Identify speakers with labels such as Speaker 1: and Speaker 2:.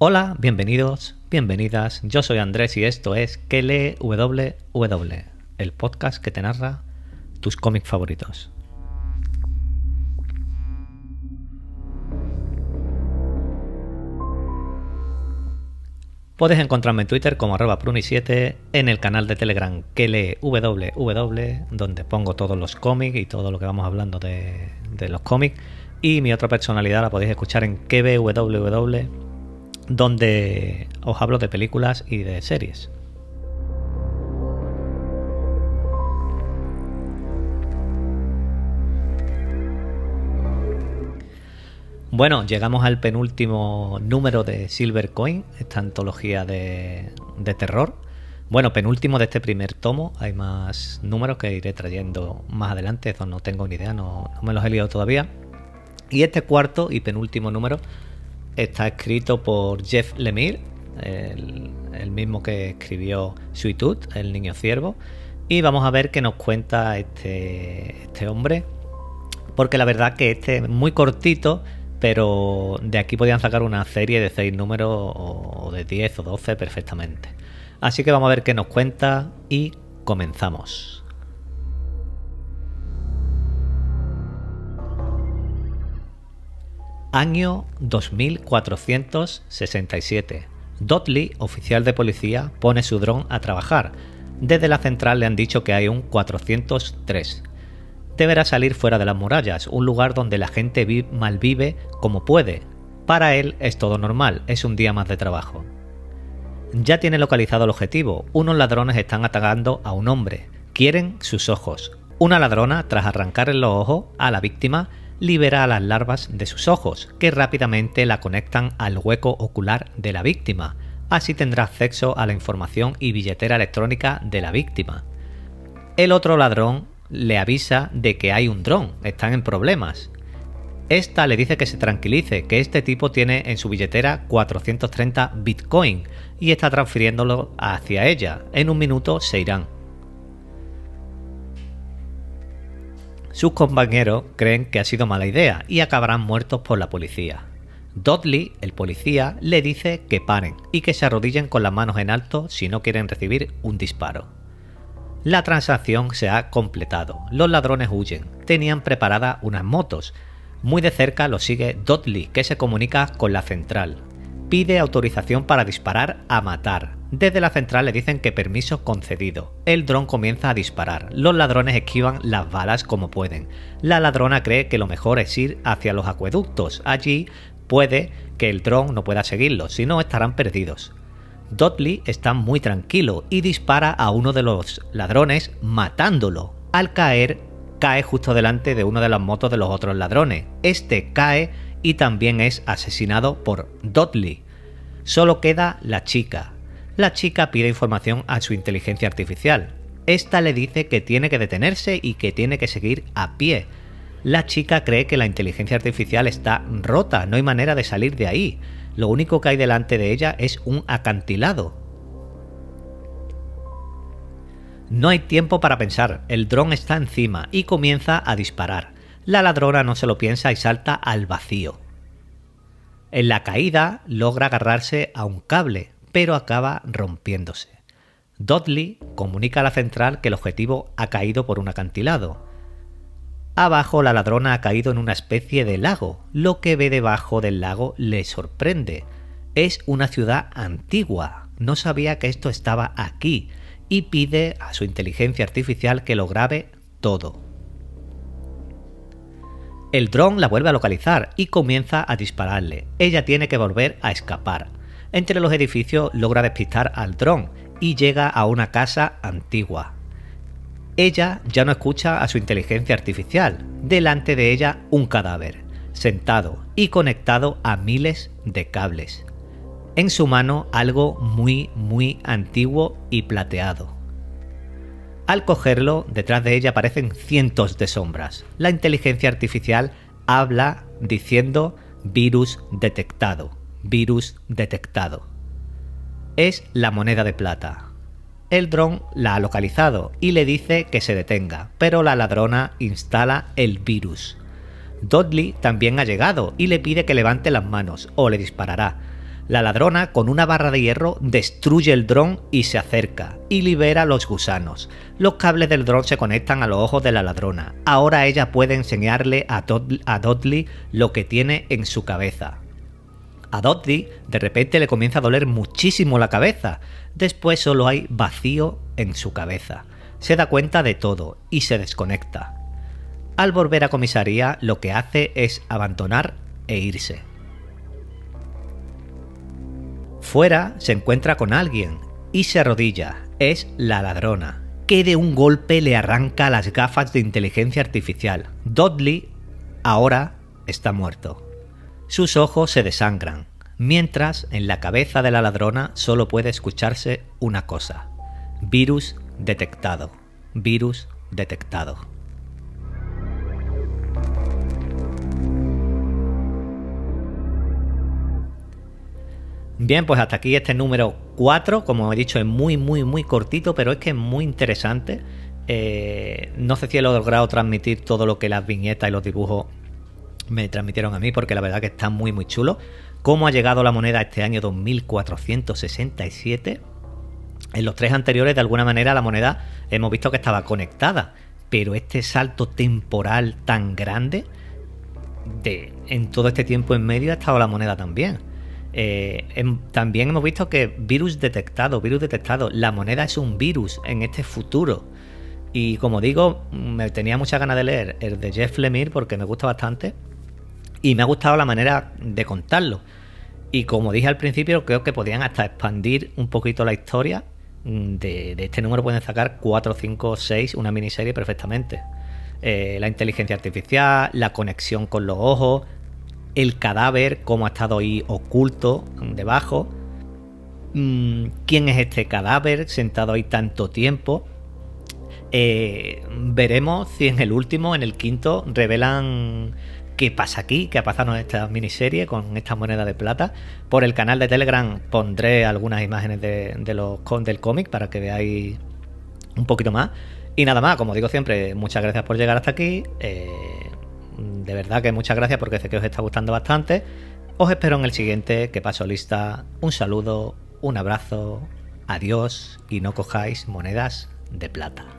Speaker 1: Hola, bienvenidos, bienvenidas. Yo soy Andrés y esto es WW, el podcast que te narra tus cómics favoritos. Puedes encontrarme en Twitter como arroba pruni7, en el canal de Telegram www, donde pongo todos los cómics y todo lo que vamos hablando de, de los cómics. Y mi otra personalidad la podéis escuchar en KBWW, donde os hablo de películas y de series. Bueno, llegamos al penúltimo número de Silver Coin, esta antología de, terror. Bueno, penúltimo de este primer tomo. Hay más números que iré trayendo más adelante. Eso no tengo ni idea, no, me los he liado todavía. Y este cuarto y penúltimo número está escrito por Jeff Lemire, el, mismo que escribió Sweet Tooth, el niño ciervo. Y vamos a ver qué nos cuenta este, este hombre. Porque la verdad que este es muy cortito pero de aquí podían sacar una serie de 6 números o de 10 o 12 perfectamente. Así que vamos a ver qué nos cuenta y comenzamos. Año 2467. Dudley, oficial de policía, pone su dron a trabajar. Desde la central le han dicho que hay un 403 deberá salir fuera de las murallas, un lugar donde la gente malvive como puede. Para él es todo normal, es un día más de trabajo. Ya tiene localizado el objetivo, unos ladrones están atacando a un hombre, quieren sus ojos. Una ladrona, tras arrancarle los ojos a la víctima, libera a las larvas de sus ojos, que rápidamente la conectan al hueco ocular de la víctima. Así tendrá acceso a la información y billetera electrónica de la víctima. El otro ladrón le avisa de que hay un dron, están en problemas. Esta le dice que se tranquilice, que este tipo tiene en su billetera 430 Bitcoin y está transfiriéndolo hacia ella. En un minuto se irán. Sus compañeros creen que ha sido mala idea y acabarán muertos por la policía. Dudley, el policía, le dice que paren y que se arrodillen con las manos en alto si no quieren recibir un disparo. La transacción se ha completado. Los ladrones huyen. Tenían preparadas unas motos. Muy de cerca lo sigue Dudley, que se comunica con la central. Pide autorización para disparar a matar. Desde la central le dicen que permiso concedido. El dron comienza a disparar. Los ladrones esquivan las balas como pueden. La ladrona cree que lo mejor es ir hacia los acueductos. Allí puede que el dron no pueda seguirlos, si no estarán perdidos. Dudley está muy tranquilo y dispara a uno de los ladrones matándolo. Al caer, cae justo delante de una de las motos de los otros ladrones. Este cae y también es asesinado por Dudley. Solo queda la chica. La chica pide información a su inteligencia artificial. Esta le dice que tiene que detenerse y que tiene que seguir a pie. La chica cree que la inteligencia artificial está rota, no hay manera de salir de ahí lo único que hay delante de ella es un acantilado. No hay tiempo para pensar, el dron está encima y comienza a disparar. La ladrona no se lo piensa y salta al vacío. En la caída logra agarrarse a un cable, pero acaba rompiéndose. Dudley comunica a la central que el objetivo ha caído por un acantilado. Abajo la ladrona ha caído en una especie de lago. Lo que ve debajo del lago le sorprende. Es una ciudad antigua. No sabía que esto estaba aquí y pide a su inteligencia artificial que lo grabe todo. El dron la vuelve a localizar y comienza a dispararle. Ella tiene que volver a escapar. Entre los edificios logra despistar al dron y llega a una casa antigua. Ella ya no escucha a su inteligencia artificial. Delante de ella un cadáver, sentado y conectado a miles de cables. En su mano algo muy, muy antiguo y plateado. Al cogerlo, detrás de ella aparecen cientos de sombras. La inteligencia artificial habla diciendo virus detectado, virus detectado. Es la moneda de plata, el dron la ha localizado y le dice que se detenga, pero la ladrona instala el virus. Dudley también ha llegado y le pide que levante las manos o le disparará. La ladrona, con una barra de hierro, destruye el dron y se acerca, y libera los gusanos. Los cables del dron se conectan a los ojos de la ladrona. Ahora ella puede enseñarle a, Dudley lo que tiene en su cabeza. A Dudley de repente le comienza a doler muchísimo la cabeza. Después solo hay vacío en su cabeza. Se da cuenta de todo y se desconecta. Al volver a comisaría, lo que hace es abandonar e irse. Fuera se encuentra con alguien y se arrodilla. Es la ladrona, que de un golpe le arranca las gafas de inteligencia artificial. Dudley ahora está muerto. Sus ojos se desangran, mientras en la cabeza de la ladrona solo puede escucharse una cosa. Virus detectado. Virus detectado. Bien, pues hasta aquí este número 4, como he dicho, es muy, muy, muy cortito, pero es que es muy interesante. Eh, no sé si he logrado transmitir todo lo que las viñetas y los dibujos me transmitieron a mí, porque la verdad que está muy, muy chulo. ¿Cómo ha llegado la moneda este año 2467? En los tres anteriores, de alguna manera, la moneda hemos visto que estaba conectada, pero este salto temporal tan grande, de, en todo este tiempo en medio ha estado la moneda también. Eh, también hemos visto que virus detectado, virus detectado, la moneda es un virus en este futuro. Y como digo, me tenía mucha ganas de leer el de Jeff Lemire porque me gusta bastante y me ha gustado la manera de contarlo. Y como dije al principio, creo que podían hasta expandir un poquito la historia. Mm, de, este número pueden sacar 4, 5, 6, una miniserie perfectamente. Eh, la inteligencia artificial, la conexión con los ojos, el cadáver, cómo ha estado ahí oculto debajo. Mm, ¿Quién es este cadáver sentado ahí tanto tiempo? Eh, veremos si en el último, en el quinto, revelan qué pasa aquí, qué ha pasado en esta miniserie con esta moneda de plata. Por el canal de Telegram pondré algunas imágenes de, los, del cómic para que veáis un poquito más. Y nada más, como digo siempre, muchas gracias por llegar hasta aquí. Eh, de verdad que muchas gracias porque sé que os está gustando bastante. Os espero en el siguiente, que paso lista. Un saludo, un abrazo, adiós y no cojáis monedas de plata.